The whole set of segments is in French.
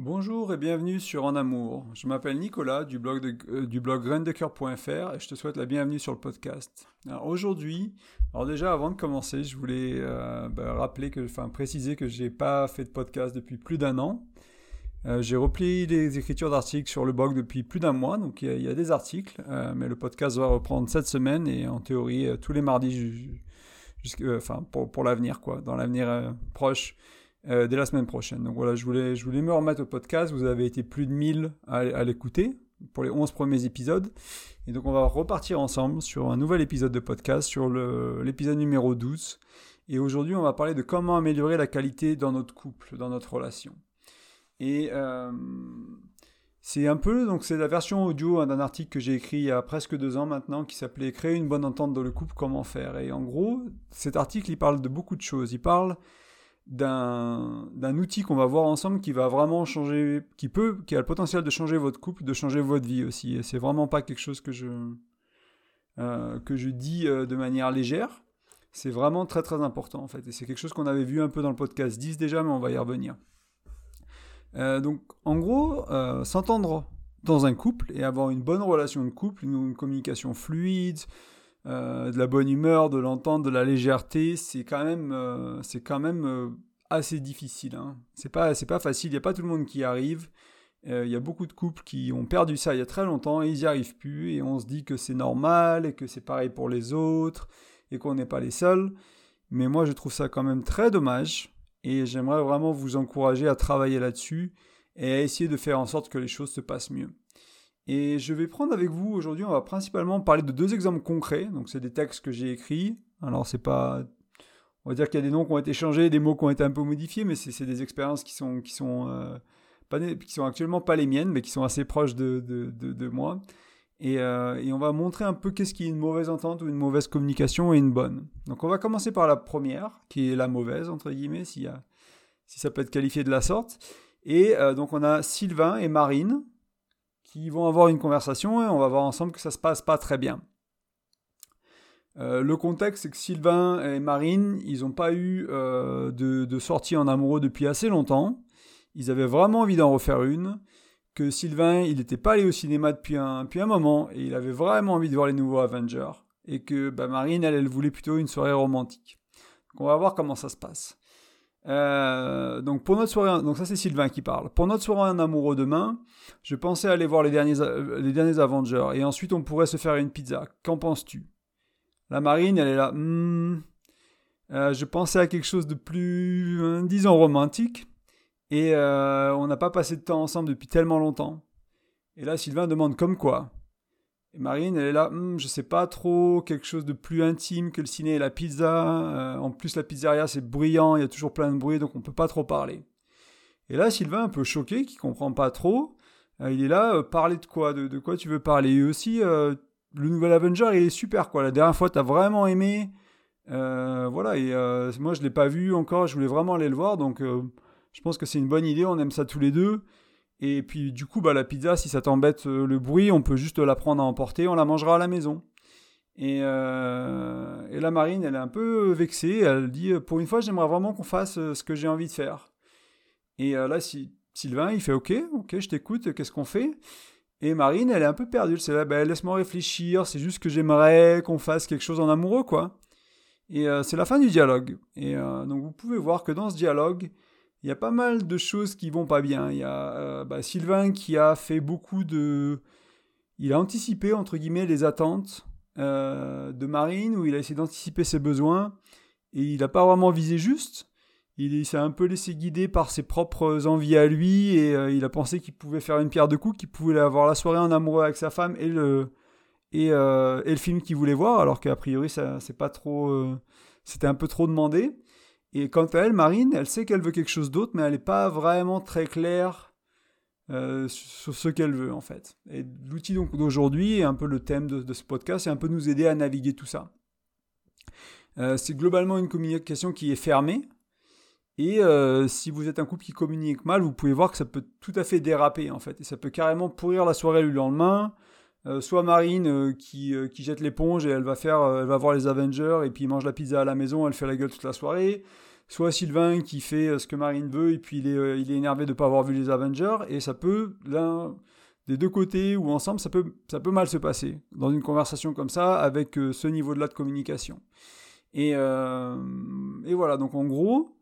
Bonjour et bienvenue sur En Amour. Je m'appelle Nicolas du blog, de, euh, et je te souhaite la bienvenue sur le podcast. Aujourd'hui, alors déjà avant de commencer, je voulais euh, bah, rappeler que, enfin préciser que j'ai pas fait de podcast depuis plus d'un an. Euh, j'ai repris les écritures d'articles sur le blog depuis plus d'un mois, donc il y, y, a des articles, mais le podcast va reprendre cette semaine et en théorie tous les mardis, enfin pour, pour l'avenir quoi, dans l'avenir proche. Euh, dès la semaine prochaine. Donc voilà, je voulais, me remettre au podcast. Vous avez été plus de 1000 à, l'écouter pour les 11 premiers épisodes. Et donc on va repartir ensemble sur un nouvel épisode de podcast, sur l'épisode numéro 12. Et aujourd'hui, on va parler de comment améliorer la qualité dans notre couple, dans notre relation. Et euh, c'est un peu, donc c'est la version audio hein, d'un article que j'ai écrit il y a presque deux ans maintenant qui s'appelait Créer une bonne entente dans le couple, comment faire. Et en gros, cet article, il parle de beaucoup de choses. Il parle d'un outil qu'on va voir ensemble qui va vraiment changer, qui peut, qui a le potentiel de changer votre couple, de changer votre vie aussi. Et c'est vraiment pas quelque chose que je, euh, que je dis euh, de manière légère. C'est vraiment très très important en fait. Et c'est quelque chose qu'on avait vu un peu dans le podcast 10 déjà, mais on va y revenir. Euh, donc en gros, s'entendre dans un couple et avoir une bonne relation de couple, une communication fluide, euh, de la bonne humeur, de l'entente, de la légèreté, c'est quand même, euh, c'est quand même euh, assez difficile. Hein. C'est pas, c'est pas facile. Il n'y a pas tout le monde qui arrive. Il y a beaucoup de couples qui ont perdu ça il y a très longtemps et ils n'y arrivent plus et on se dit que c'est normal et que c'est pareil pour les autres et qu'on n'est pas les seuls. Mais moi je trouve ça quand même très dommage et j'aimerais vraiment vous encourager à travailler là-dessus et à essayer de faire en sorte que les choses se passent mieux. Et je vais prendre avec vous aujourd'hui, on va principalement parler de deux exemples concrets. Donc c'est des textes que j'ai écrits. Alors c'est pas, on va dire qu'il y a des noms qui ont été changés, des mots qui ont été un peu modifiés, mais c'est des expériences qui sont qui sont euh, qui sont actuellement pas les miennes, mais qui sont assez proches de, de, de, moi. Et, euh, et, on va montrer un peu qu'est-ce qui est une mauvaise entente ou une mauvaise communication et une bonne. Donc on va commencer par la première, qui est la mauvaise entre guillemets, si ça peut être qualifié de la sorte. Et euh, donc on a Sylvain et Marine qui vont avoir une conversation et on va voir ensemble que ça se passe pas très bien. Euh, le contexte, c'est que Sylvain et Marine, ils n'ont pas eu euh, de, sortie en amoureux depuis assez longtemps. Ils avaient vraiment envie d'en refaire une. Que Sylvain, il n'était pas allé au cinéma depuis un, depuis un moment et il avait vraiment envie de voir les nouveaux Avengers. Et que bah, Marine, elle, elle voulait plutôt une soirée romantique. Donc on va voir comment ça se passe. Euh, donc pour notre soirée, donc ça c'est Sylvain qui parle. Pour notre soirée en amoureux demain, je pensais aller voir les derniers, euh, les derniers Avengers et ensuite on pourrait se faire une pizza. Qu'en penses-tu? La Marine, elle est là. Hmm, euh, je pensais à quelque chose de plus, disons romantique et on n'a pas passé de temps ensemble depuis tellement longtemps. Et là Sylvain demande comme quoi? Et Marine, elle est là, hm, je sais pas trop, quelque chose de plus intime que le ciné et la pizza. Euh, en plus, la pizzeria, c'est bruyant, il y a toujours plein de bruit, donc on peut pas trop parler. Et là, Sylvain, un peu choqué, qui comprend pas trop, euh, il est là, euh, parler de quoi de, quoi tu veux parler? Et aussi, le nouvel Avenger, il est super, quoi. La dernière fois, tu as vraiment aimé. voilà, et moi, je l'ai pas vu encore, je voulais vraiment aller le voir, donc je pense que c'est une bonne idée, on aime ça tous les deux. Et puis du coup, bah, la pizza, si ça t'embête euh, le bruit, on peut juste la prendre à emporter, on la mangera à la maison. Et, euh, et, la marine, elle est un peu vexée, elle dit, euh, pour une fois, j'aimerais vraiment qu'on fasse ce que j'ai envie de faire. Et là, Sylvain, il fait, ok, ok, je t'écoute, qu'est-ce qu'on fait? Et Marine, elle est un peu perdue, c'est là, bah, laisse-moi réfléchir, c'est juste que j'aimerais qu'on fasse quelque chose en amoureux, quoi. Et c'est la fin du dialogue. Et donc vous pouvez voir que dans ce dialogue, il y a pas mal de choses qui vont pas bien. Il y a euh, bah, Sylvain qui a fait beaucoup de... Il a anticipé, entre guillemets, les attentes euh, de Marine, où il a essayé d'anticiper ses besoins, et il n'a pas vraiment visé juste. Il, s'est un peu laissé guider par ses propres envies à lui, et euh, il a pensé qu'il pouvait faire une pierre de coups, qu'il pouvait avoir la soirée en amoureux avec sa femme et le, et, le film qu'il voulait voir, alors qu'a priori, ça, c'est pas trop... c'était un peu trop demandé. Et quant à elle, Marine, elle sait qu'elle veut quelque chose d'autre, mais elle n'est pas vraiment très claire euh, sur ce qu'elle veut en fait. Et l'outil d'aujourd'hui, et un peu le thème de, ce podcast, c'est un peu nous aider à naviguer tout ça. Euh, c'est globalement une communication qui est fermée. Et euh, si vous êtes un couple qui communique mal, vous pouvez voir que ça peut tout à fait déraper en fait. Et ça peut carrément pourrir la soirée le lendemain. Euh, soit Marine euh, qui, euh, qui, jette l'éponge et elle va faire, elle va voir les Avengers et puis mange la pizza à la maison, elle fait la gueule toute la soirée. soit Sylvain qui fait ce que Marine veut et puis il est, il est énervé de ne pas avoir vu les Avengers, et ça peut, l'un des deux côtés ou ensemble, ça peut, ça peut mal se passer dans une conversation comme ça avec ce niveau-là de communication. Et, et voilà, donc en gros,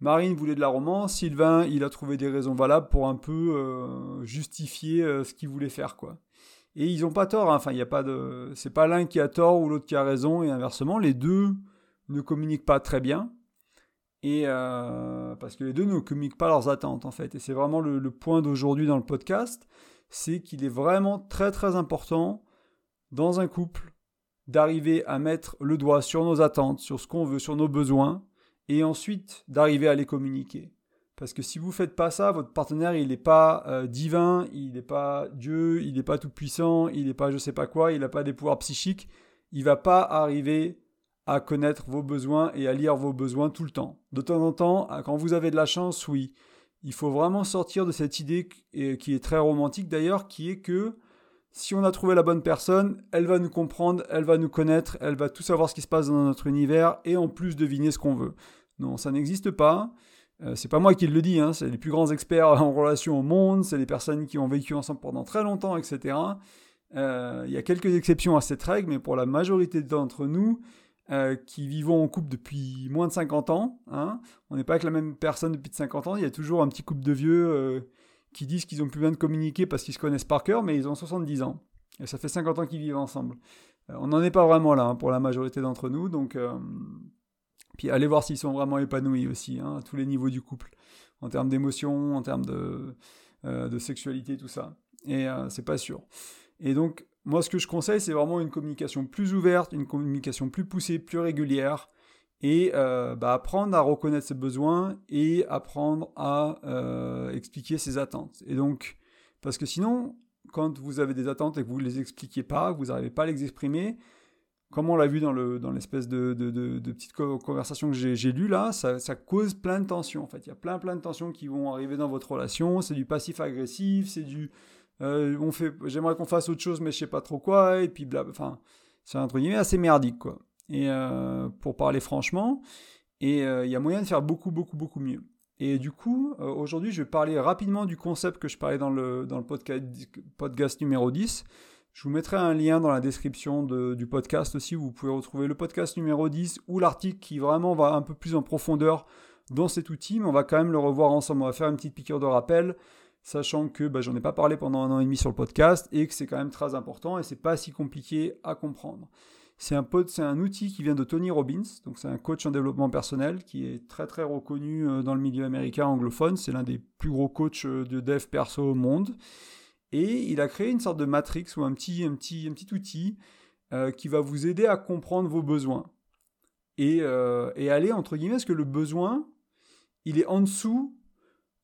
Marine voulait de la romance, Sylvain, il a trouvé des raisons valables pour un peu justifier ce qu'il voulait faire, quoi. Et ils n'ont pas tort, hein. enfin, il y a pas de. C'est pas l'un qui a tort ou l'autre qui a raison, et inversement, les deux ne communiquent pas très bien. Et euh, parce que les deux ne communiquent pas leurs attentes, en fait. Et c'est vraiment le point d'aujourd'hui dans le podcast, c'est qu'il est vraiment très très important dans un couple d'arriver à mettre le doigt sur nos attentes, sur ce qu'on veut, sur nos besoins, et ensuite d'arriver à les communiquer. Parce que si vous ne faites pas ça, votre partenaire, il n'est pas euh, divin, il n'est pas Dieu, il n'est pas tout-puissant, il n'est pas je sais pas quoi, il n'a pas des pouvoirs psychiques, il va pas arriver à connaître vos besoins et à lire vos besoins tout le temps. De temps en temps, quand vous avez de la chance, oui. Il faut vraiment sortir de cette idée qui est très romantique d'ailleurs, qui est que si on a trouvé la bonne personne, elle va nous comprendre, elle va nous connaître, elle va tout savoir ce qui se passe dans notre univers et en plus deviner ce qu'on veut. Non, ça n'existe pas. Euh, c'est pas moi qui le dis, hein, c'est les plus grands experts en relation au monde, c'est les personnes qui ont vécu ensemble pendant très longtemps, etc. Euh, il y a quelques exceptions à cette règle, mais pour la majorité d'entre nous, euh, qui vivons en couple depuis moins de 50 ans, hein, on n'est pas avec la même personne depuis 50 ans, il y a toujours un petit couple de vieux qui disent qu'ils ont plus besoin de communiquer parce qu'ils se connaissent par cœur, mais ils ont 70 ans. Et ça fait 50 ans qu'ils vivent ensemble. on n'en est pas vraiment là hein, pour la majorité d'entre nous, donc puis allez voir s'ils sont vraiment épanouis aussi, hein, à tous les niveaux du couple, en termes d'émotion, en termes de, euh, de, sexualité, tout ça. Et euh, c'est pas sûr. Et donc, moi, ce que je conseille, c'est vraiment une communication plus ouverte, une communication plus poussée, plus régulière, et euh, bah, apprendre à reconnaître ses besoins et apprendre à expliquer ses attentes. Et donc, parce que sinon, quand vous avez des attentes et que vous ne les expliquez pas, vous n'arrivez pas à les exprimer, comme on l'a vu dans, le, dans l'espèce de, de, de, petite conversation que j'ai, lue là, ça, ça, cause plein de tensions. En fait, il y a plein plein de tensions qui vont arriver dans votre relation. C'est du passif agressif, c'est du euh, on fait, j'aimerais qu'on fasse autre chose, mais je sais pas trop quoi, et puis bla, enfin, c'est entre guillemets assez merdique quoi. Et euh, pour parler franchement, et euh, il y a moyen de faire beaucoup beaucoup beaucoup mieux. Et du coup, aujourd'hui, je vais parler rapidement du concept que je parlais dans le, dans le podcast, podcast numéro 10 je vous mettrai un lien dans la description du podcast aussi où vous pouvez retrouver le podcast numéro 10 ou l'article qui vraiment va un peu plus en profondeur dans cet outil, mais on va quand même le revoir ensemble. On va faire une petite piqûre de rappel, sachant que bah, j'en ai pas parlé pendant un an et demi sur le podcast et que c'est quand même très important et c'est pas si compliqué à comprendre. C'est un, outil qui vient de Tony Robbins, donc c'est un coach en développement personnel qui est très très reconnu euh, dans le milieu américain anglophone. C'est l'un des plus gros coachs euh, de dev perso au monde. Et il a créé une sorte de matrix ou un petit, un petit, un petit outil euh, qui va vous aider à comprendre vos besoins. Et, euh, et aller, entre guillemets, parce que le besoin, il est en dessous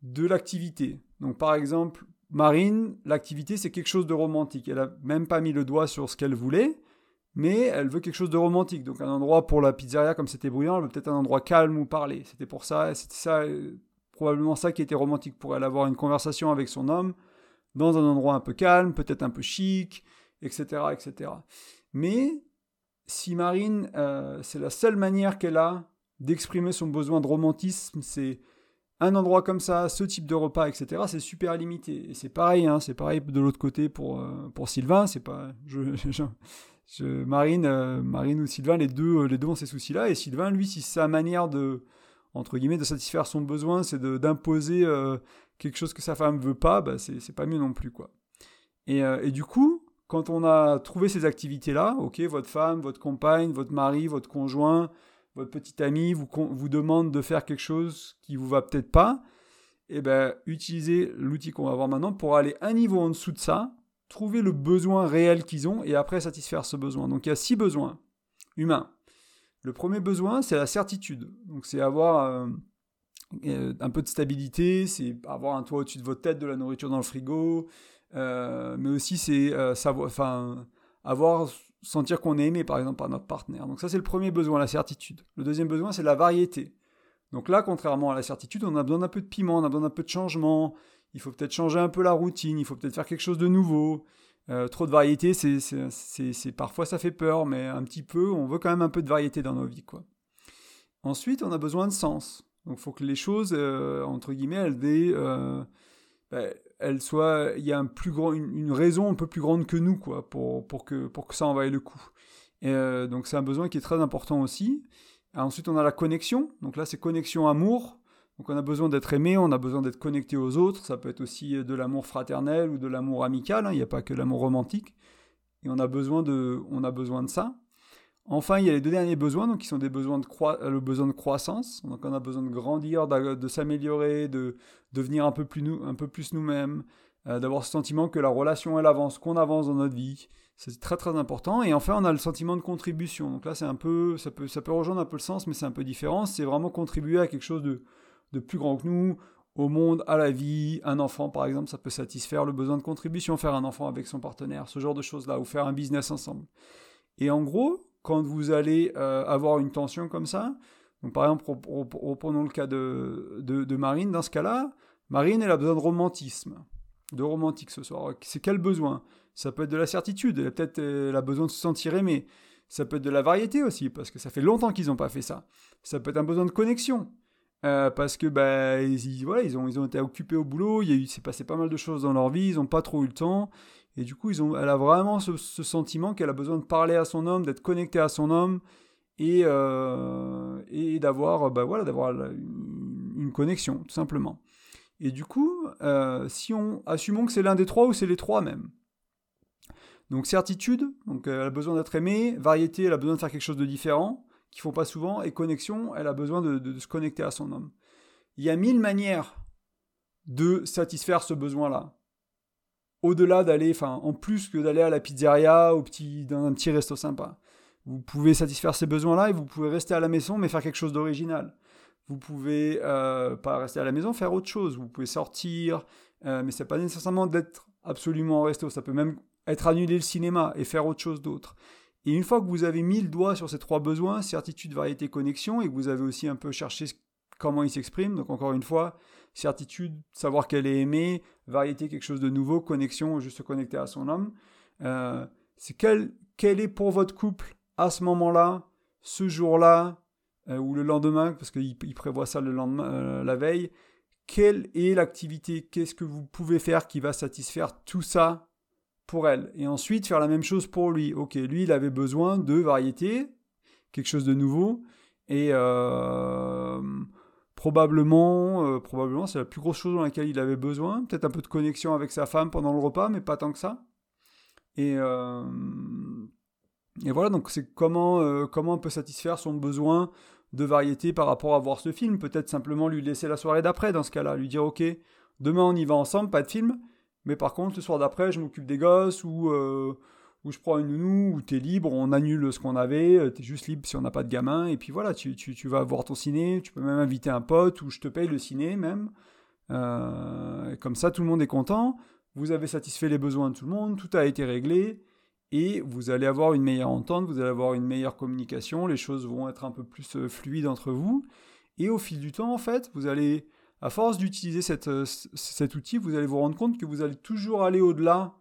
de l'activité. Donc par exemple, Marine, l'activité, c'est quelque chose de romantique. Elle n'a même pas mis le doigt sur ce qu'elle voulait, mais elle veut quelque chose de romantique. Donc un endroit pour la pizzeria, comme c'était bruyant, elle veut peut-être un endroit calme où parler. C'était pour ça, c'était ça, euh, probablement ça qui était romantique pour elle, avoir une conversation avec son homme dans un endroit un peu calme, peut-être un peu chic, etc. etc. Mais si Marine, euh, c'est la seule manière qu'elle a d'exprimer son besoin de romantisme, c'est un endroit comme ça, ce type de repas, etc., c'est super limité. C'est pareil, hein, c'est pareil de l'autre côté pour, euh, pour Sylvain, c'est pas... Je, Marine, euh, Marine ou Sylvain, les deux, les deux ont ces soucis-là, et Sylvain, lui, si sa manière de, entre guillemets, de satisfaire son besoin, c'est d'imposer quelque chose que sa femme veut pas, bah c'est pas mieux non plus, quoi. Et, euh, et, du coup, quand on a trouvé ces activités-là, ok, votre femme, votre compagne, votre mari, votre conjoint, votre petit ami vous, vous demande de faire quelque chose qui vous va peut-être pas, et eh ben utilisez l'outil qu'on va voir maintenant pour aller un niveau en dessous de ça, trouver le besoin réel qu'ils ont et après satisfaire ce besoin. Donc il y a six besoins humains. Le premier besoin, c'est la certitude. Donc c'est avoir euh, euh, un peu de stabilité, c'est avoir un toit au-dessus de votre tête, de la nourriture dans le frigo, euh, mais aussi c'est euh, savoir, enfin, avoir, sentir qu'on est aimé par exemple par notre partenaire. Donc ça c'est le premier besoin, la certitude. Le deuxième besoin c'est la variété. Donc là, contrairement à la certitude, on a besoin d'un peu de piment, on a besoin d'un peu de changement. Il faut peut-être changer un peu la routine, il faut peut-être faire quelque chose de nouveau. trop de variété, c'est, parfois ça fait peur, mais un petit peu, on veut quand même un peu de variété dans nos vies, quoi. Ensuite, on a besoin de sens. Donc il faut que les choses, euh, entre guillemets, euh, ben, elles soient, il y a un plus grand, une, raison un peu plus grande que nous, quoi, pour, pour, que, pour que ça en vaille le coup. Et, euh, donc c'est un besoin qui est très important aussi. ensuite, on a la connexion. Donc là, c'est connexion amour. Donc on a besoin d'être aimé, on a besoin d'être connecté aux autres. Ça peut être aussi de l'amour fraternel ou de l'amour amical. Hein. Il n'y a pas que l'amour romantique. Et on a besoin de, on a besoin de ça. Enfin, il y a les deux derniers besoins, donc qui sont des besoins de euh, le besoin de croissance. Donc, on a besoin de grandir, de, s'améliorer, de devenir un peu plus nous, un peu plus nous-mêmes, euh, d'avoir ce sentiment que la relation elle avance, qu'on avance dans notre vie. C'est très très important. Et enfin, on a le sentiment de contribution. Donc là, c'est un peu, ça peut, ça peut rejoindre un peu le sens, mais c'est un peu différent. C'est vraiment contribuer à quelque chose de, de plus grand que nous, au monde, à la vie. Un enfant, par exemple, ça peut satisfaire le besoin de contribution, faire un enfant avec son partenaire, ce genre de choses-là, ou faire un business ensemble. Et en gros, quand vous allez euh, avoir une tension comme ça, donc par exemple, reprenons le cas de, Marine, dans ce cas-là, Marine, elle a besoin de romantisme, de romantique ce soir. C'est quel besoin Ça peut être de la certitude, elle a peut-être elle a besoin de se sentir aimée. Ça peut être de la variété aussi, parce que ça fait longtemps qu'ils n'ont pas fait ça. Ça peut être un besoin de connexion. Euh, parce que bah, ils, voilà, ils, ont, ils ont été occupés au boulot, il s'est passé pas mal de choses dans leur vie, ils n'ont pas trop eu le temps, et du coup elle a vraiment ce, sentiment qu'elle a besoin de parler à son homme, d'être connectée à son homme, et, euh, d'avoir bah, voilà, d'avoir une, connexion, tout simplement. Et du coup, euh, si on assumons que c'est l'un des trois ou c'est les trois même. Donc certitude, donc elle a besoin d'être aimée, variété, elle a besoin de faire quelque chose de différent, qu'ils font pas souvent, et connexion, elle a besoin de, se connecter à son homme. Il y a mille manières de satisfaire ce besoin-là. Au-delà d'aller, enfin, en plus que d'aller à la pizzeria, au petit, dans un petit resto sympa. Vous pouvez satisfaire ces besoins-là et vous pouvez rester à la maison mais faire quelque chose d'original. Vous pouvez euh, pas rester à la maison, faire autre chose. Vous pouvez sortir, euh, mais c'est pas nécessairement d'être absolument en resto. Ça peut même être annuler le cinéma et faire autre chose d'autre. Et une fois que vous avez mis le doigt sur ces trois besoins, certitude, variété, connexion, et que vous avez aussi un peu cherché comment ils s'expriment, donc encore une fois, certitude, savoir qu'elle est aimée, variété, quelque chose de nouveau, connexion, juste se connecter à son homme, euh, c'est quel, est pour votre couple à ce moment-là, ce jour-là, euh, ou le lendemain, parce qu'il prévoit ça le lendemain, euh, la veille, quelle est l'activité, qu'est-ce que vous pouvez faire qui va satisfaire tout ça pour elle? Et ensuite faire la même chose pour lui. Ok, lui, il avait besoin de variété, quelque chose de nouveau. Et probablement, euh, probablement c'est la plus grosse chose dans laquelle il avait besoin. Peut-être un peu de connexion avec sa femme pendant le repas, mais pas tant que ça. Et, euh, voilà, donc c'est comment, comment on peut satisfaire son besoin de variété par rapport à voir ce film. Peut-être simplement lui laisser la soirée d'après dans ce cas-là. Lui dire, ok, demain on y va ensemble, pas de film mais par contre, le soir d'après, je m'occupe des gosses ou, euh, ou je prends une nounou ou t'es libre, on annule ce qu'on avait, euh, t'es juste libre si on n'a pas de gamin. Et puis voilà, tu, tu, tu, vas voir ton ciné, tu peux même inviter un pote ou je te paye le ciné même. Euh, comme ça, tout le monde est content. Vous avez satisfait les besoins de tout le monde, tout a été réglé et vous allez avoir une meilleure entente, vous allez avoir une meilleure communication, les choses vont être un peu plus fluides entre vous. Et au fil du temps, en fait, vous allez à force d'utiliser euh, cet outil, vous allez vous rendre compte que vous allez toujours aller au-delà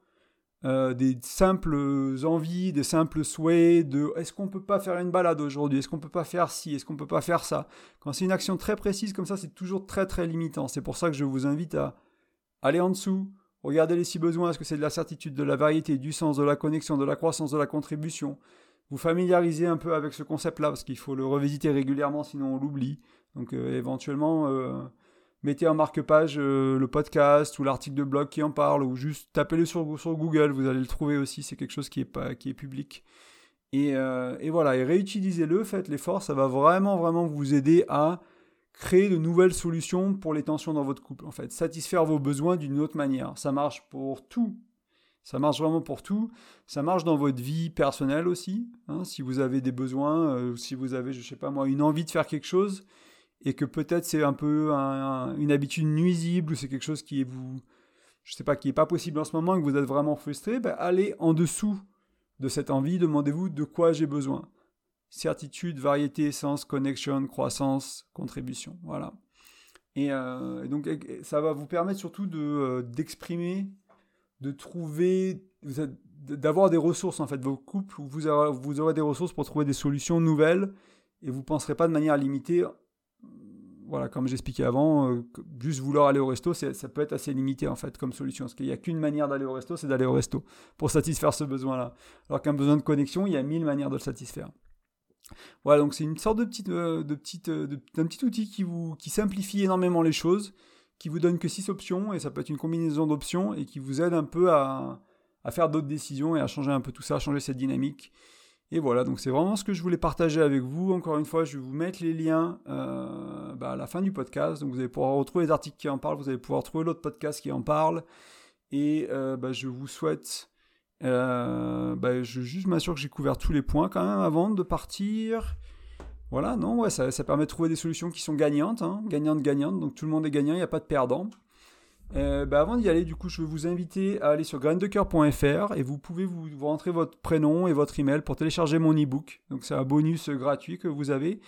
euh, des simples envies, des simples souhaits de est-ce qu'on peut pas faire une balade aujourd'hui, est-ce qu'on peut pas faire ci, est-ce qu'on peut pas faire ça? Quand c'est une action très précise comme ça, c'est toujours très très limitant. C'est pour ça que je vous invite à aller en dessous, regarder les six besoins, est-ce que c'est de la certitude, de la variété, du sens, de la connexion, de la croissance, de la contribution? Vous familiariser un peu avec ce concept-là parce qu'il faut le revisiter régulièrement, sinon on l'oublie. Donc euh, éventuellement mettez en marque-page euh, le podcast ou l'article de blog qui en parle, ou juste tapez-le sur, Google, vous allez le trouver aussi, c'est quelque chose qui est, pas, qui est public. Et, euh, et voilà, et réutilisez-le, faites l'effort, ça va vraiment, vraiment vous aider à créer de nouvelles solutions pour les tensions dans votre couple, en fait. Satisfaire vos besoins d'une autre manière. Ça marche pour tout. Ça marche vraiment pour tout. Ça marche dans votre vie personnelle aussi. Hein. si vous avez des besoins, euh, si vous avez, je sais pas moi, une envie de faire quelque chose, et que peut-être c'est un peu une habitude nuisible ou c'est quelque chose qui est vous je sais pas qui est pas possible en ce moment et que vous êtes vraiment frustré, ben allez en dessous de cette envie, demandez-vous de quoi j'ai besoin. Certitude, variété, sens, connection, croissance, contribution, voilà. Et, euh, donc ça va vous permettre surtout de euh, d'exprimer, de trouver, d'avoir des ressources en fait, vos couples vous aurez, vous aurez des ressources pour trouver des solutions nouvelles et vous penserez pas de manière limitée voilà, comme j'expliquais avant, euh, juste vouloir aller au resto, ça peut être assez limité en fait comme solution. Parce qu'il n'y a qu'une manière d'aller au resto, c'est d'aller au resto pour satisfaire ce besoin-là. Alors qu'un besoin de connexion, il y a mille manières de le satisfaire. Voilà, donc c'est une sorte de petite, euh, de d'un petit outil qui vous, qui simplifie énormément les choses, qui vous donne que six options et ça peut être une combinaison d'options et qui vous aide un peu à, à faire d'autres décisions et à changer un peu tout ça, à changer cette dynamique. Et voilà, donc c'est vraiment ce que je voulais partager avec vous. Encore une fois, je vais vous mettre les liens euh, bah, à la fin du podcast. Donc vous allez pouvoir retrouver les articles qui en parlent, vous allez pouvoir trouver l'autre podcast qui en parle. Et euh, bah, je vous souhaite... Euh, bah, je juste m'assure que j'ai couvert tous les points quand même avant de partir. Voilà, non, ouais, ça, permet de trouver des solutions qui sont gagnantes, hein, gagnantes, gagnantes. Donc tout le monde est gagnant, il n'y a pas de perdant. Euh, bah, avant d'y aller, du coup, je vais vous inviter à aller sur graindecoeur.fr et vous pouvez vous, rentrer votre prénom et votre email pour télécharger mon e-book. Donc, c'est un bonus gratuit que vous avez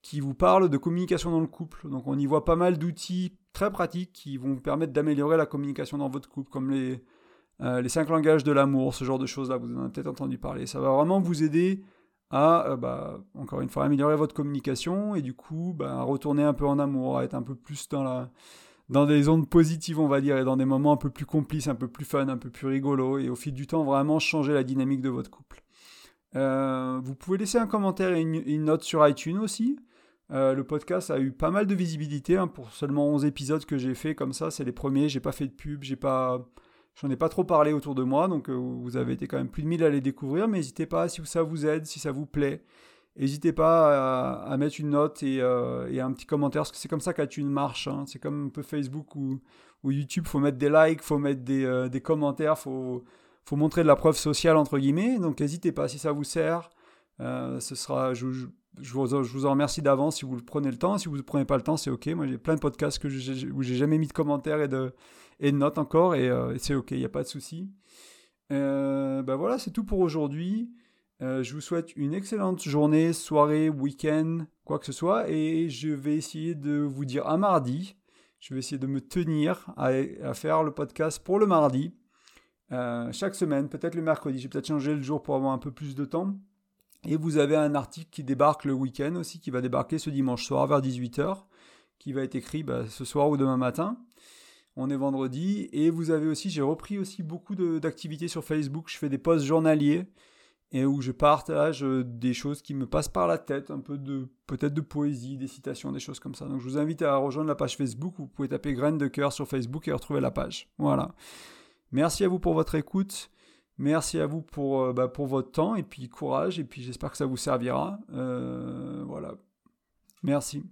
qui vous parle de communication dans le couple. Donc, on y voit pas mal d'outils très pratiques qui vont vous permettre d'améliorer la communication dans votre couple, comme les, euh, les cinq langages de l'amour, ce genre de choses-là. Vous en avez peut-être entendu parler. Ça va vraiment vous aider à, euh, bah, encore une fois, améliorer votre communication et du coup, bah, retourner un peu en amour, à être un peu plus dans la dans des ondes positives, on va dire, et dans des moments un peu plus complices, un peu plus fun, un peu plus rigolo, et au fil du temps, vraiment changer la dynamique de votre couple. Euh, vous pouvez laisser un commentaire et une, note sur iTunes aussi. Euh, le podcast a eu pas mal de visibilité hein, pour seulement 11 épisodes que j'ai fait comme ça. C'est les premiers. J'ai pas fait de pub, j'ai pas, j'en ai pas trop parlé autour de moi. Donc euh, vous avez été quand même plus de 1000 à les découvrir. Mais n'hésitez pas si ça vous aide, si ça vous plaît. N'hésitez pas à, mettre une note euh, et, un petit commentaire, parce que c'est comme ça qu'Atune marche. Hein. C'est comme un peu Facebook ou, ou YouTube, faut mettre des likes, faut mettre des, euh, des commentaires, faut, faut montrer de la preuve sociale, entre guillemets. Donc n'hésitez pas, si ça vous sert, euh, ce sera, je, vous, en remercie d'avance si vous prenez le temps. Si vous ne prenez pas le temps, c'est OK. Moi, j'ai plein de podcasts que où j'ai jamais mis de commentaires et de, et notes encore, et, c'est OK, il n'y a pas de souci. ben voilà, c'est tout pour aujourd'hui. Euh, je vous souhaite une excellente journée, soirée, week-end, quoi que ce soit. Et je vais essayer de vous dire un mardi. Je vais essayer de me tenir à, faire le podcast pour le mardi. Euh, chaque semaine, peut-être le mercredi. J'ai peut-être changé le jour pour avoir un peu plus de temps. Et vous avez un article qui débarque le week-end aussi, qui va débarquer ce dimanche soir vers 18h, qui va être écrit bah, ce soir ou demain matin. On est vendredi. Et vous avez aussi, j'ai repris aussi beaucoup d'activités sur Facebook. Je fais des posts journaliers et où je partage euh, des choses qui me passent par la tête, un peu de peut-être de poésie, des citations, des choses comme ça. Donc je vous invite à rejoindre la page Facebook, vous pouvez taper graines de cœur sur Facebook et retrouver la page. Voilà. Merci à vous pour votre écoute. Merci à vous pour, euh, bah, pour votre temps et puis courage et puis j'espère que ça vous servira. Euh, voilà. Merci.